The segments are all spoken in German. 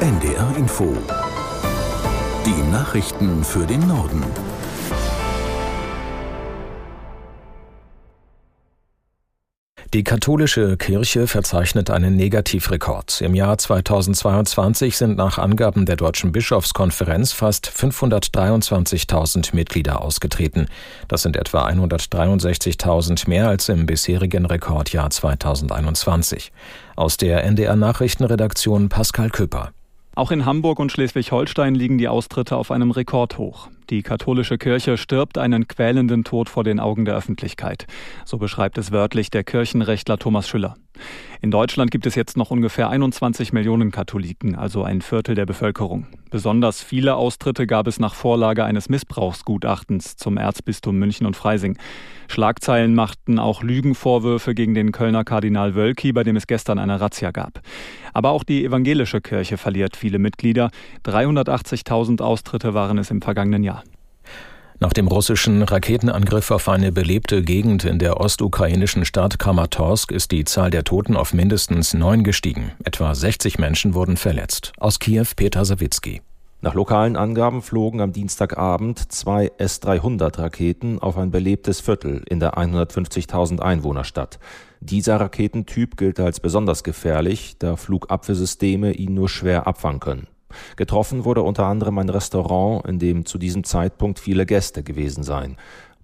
NDR Info. Die Nachrichten für den Norden. Die katholische Kirche verzeichnet einen Negativrekord. Im Jahr 2022 sind nach Angaben der Deutschen Bischofskonferenz fast 523.000 Mitglieder ausgetreten. Das sind etwa 163.000 mehr als im bisherigen Rekordjahr 2021. Aus der NDR Nachrichtenredaktion Pascal Köper. Auch in Hamburg und Schleswig-Holstein liegen die Austritte auf einem Rekordhoch. Die katholische Kirche stirbt einen quälenden Tod vor den Augen der Öffentlichkeit. So beschreibt es wörtlich der Kirchenrechtler Thomas Schüller. In Deutschland gibt es jetzt noch ungefähr 21 Millionen Katholiken, also ein Viertel der Bevölkerung. Besonders viele Austritte gab es nach Vorlage eines Missbrauchsgutachtens zum Erzbistum München und Freising. Schlagzeilen machten auch Lügenvorwürfe gegen den Kölner Kardinal Wölki, bei dem es gestern eine Razzia gab. Aber auch die evangelische Kirche verliert viele Mitglieder. 380.000 Austritte waren es im vergangenen Jahr. Nach dem russischen Raketenangriff auf eine belebte Gegend in der ostukrainischen Stadt Kramatorsk ist die Zahl der Toten auf mindestens neun gestiegen. Etwa 60 Menschen wurden verletzt. Aus Kiew Peter Sawicki. Nach lokalen Angaben flogen am Dienstagabend zwei S-300-Raketen auf ein belebtes Viertel in der 150.000 Einwohnerstadt. Dieser Raketentyp gilt als besonders gefährlich, da Flugabwehrsysteme ihn nur schwer abfangen können. Getroffen wurde unter anderem ein Restaurant, in dem zu diesem Zeitpunkt viele Gäste gewesen seien.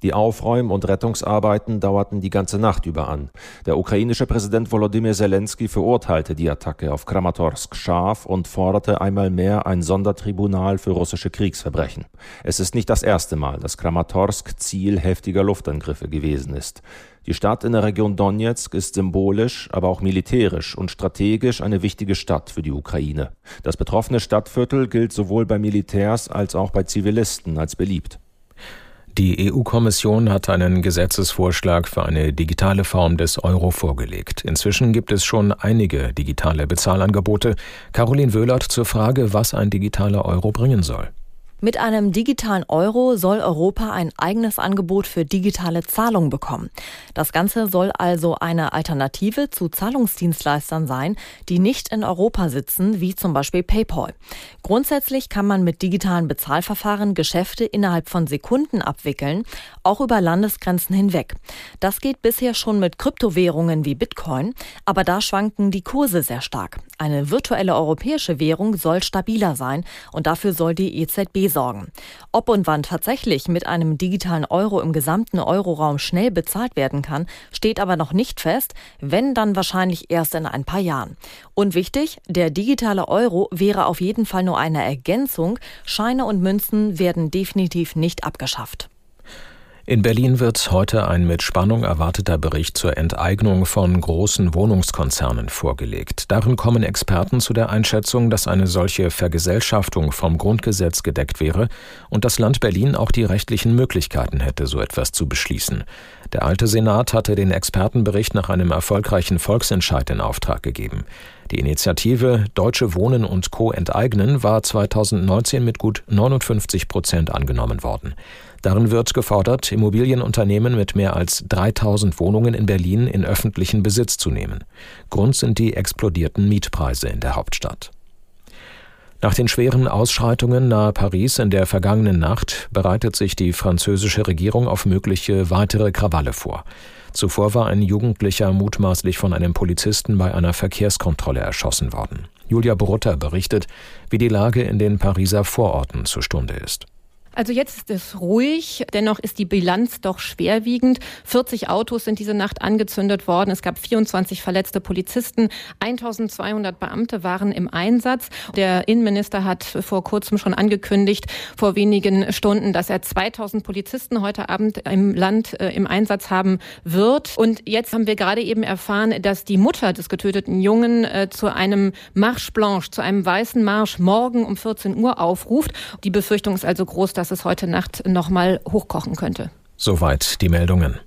Die Aufräum- und Rettungsarbeiten dauerten die ganze Nacht über an. Der ukrainische Präsident Volodymyr Zelensky verurteilte die Attacke auf Kramatorsk scharf und forderte einmal mehr ein Sondertribunal für russische Kriegsverbrechen. Es ist nicht das erste Mal, dass Kramatorsk Ziel heftiger Luftangriffe gewesen ist. Die Stadt in der Region Donetsk ist symbolisch, aber auch militärisch und strategisch eine wichtige Stadt für die Ukraine. Das betroffene Stadtviertel gilt sowohl bei Militärs als auch bei Zivilisten als beliebt. Die EU-Kommission hat einen Gesetzesvorschlag für eine digitale Form des Euro vorgelegt. Inzwischen gibt es schon einige digitale Bezahlangebote. Caroline Wöhlert zur Frage, was ein digitaler Euro bringen soll. Mit einem digitalen Euro soll Europa ein eigenes Angebot für digitale Zahlung bekommen. Das Ganze soll also eine Alternative zu Zahlungsdienstleistern sein, die nicht in Europa sitzen, wie zum Beispiel PayPal. Grundsätzlich kann man mit digitalen Bezahlverfahren Geschäfte innerhalb von Sekunden abwickeln, auch über Landesgrenzen hinweg. Das geht bisher schon mit Kryptowährungen wie Bitcoin, aber da schwanken die Kurse sehr stark. Eine virtuelle europäische Währung soll stabiler sein und dafür soll die EZB sorgen. Ob und wann tatsächlich mit einem digitalen Euro im gesamten Euroraum schnell bezahlt werden kann, steht aber noch nicht fest, wenn dann wahrscheinlich erst in ein paar Jahren. Und wichtig, der digitale Euro wäre auf jeden Fall nur eine Ergänzung, Scheine und Münzen werden definitiv nicht abgeschafft. In Berlin wird heute ein mit Spannung erwarteter Bericht zur Enteignung von großen Wohnungskonzernen vorgelegt. Darin kommen Experten zu der Einschätzung, dass eine solche Vergesellschaftung vom Grundgesetz gedeckt wäre und das Land Berlin auch die rechtlichen Möglichkeiten hätte, so etwas zu beschließen. Der alte Senat hatte den Expertenbericht nach einem erfolgreichen Volksentscheid in Auftrag gegeben. Die Initiative Deutsche Wohnen und Co. enteignen war 2019 mit gut 59 Prozent angenommen worden. Darin wird gefordert, Immobilienunternehmen mit mehr als 3000 Wohnungen in Berlin in öffentlichen Besitz zu nehmen. Grund sind die explodierten Mietpreise in der Hauptstadt. Nach den schweren Ausschreitungen nahe Paris in der vergangenen Nacht bereitet sich die französische Regierung auf mögliche weitere Krawalle vor. Zuvor war ein Jugendlicher mutmaßlich von einem Polizisten bei einer Verkehrskontrolle erschossen worden. Julia Brutta berichtet, wie die Lage in den Pariser Vororten zur Stunde ist. Also jetzt ist es ruhig, dennoch ist die Bilanz doch schwerwiegend. 40 Autos sind diese Nacht angezündet worden. Es gab 24 verletzte Polizisten. 1200 Beamte waren im Einsatz. Der Innenminister hat vor kurzem schon angekündigt, vor wenigen Stunden, dass er 2000 Polizisten heute Abend im Land äh, im Einsatz haben wird. Und jetzt haben wir gerade eben erfahren, dass die Mutter des getöteten Jungen äh, zu einem Marche Blanche, zu einem weißen Marsch morgen um 14 Uhr aufruft. Die Befürchtung ist also groß, dass dass es heute Nacht noch mal hochkochen könnte. Soweit die Meldungen.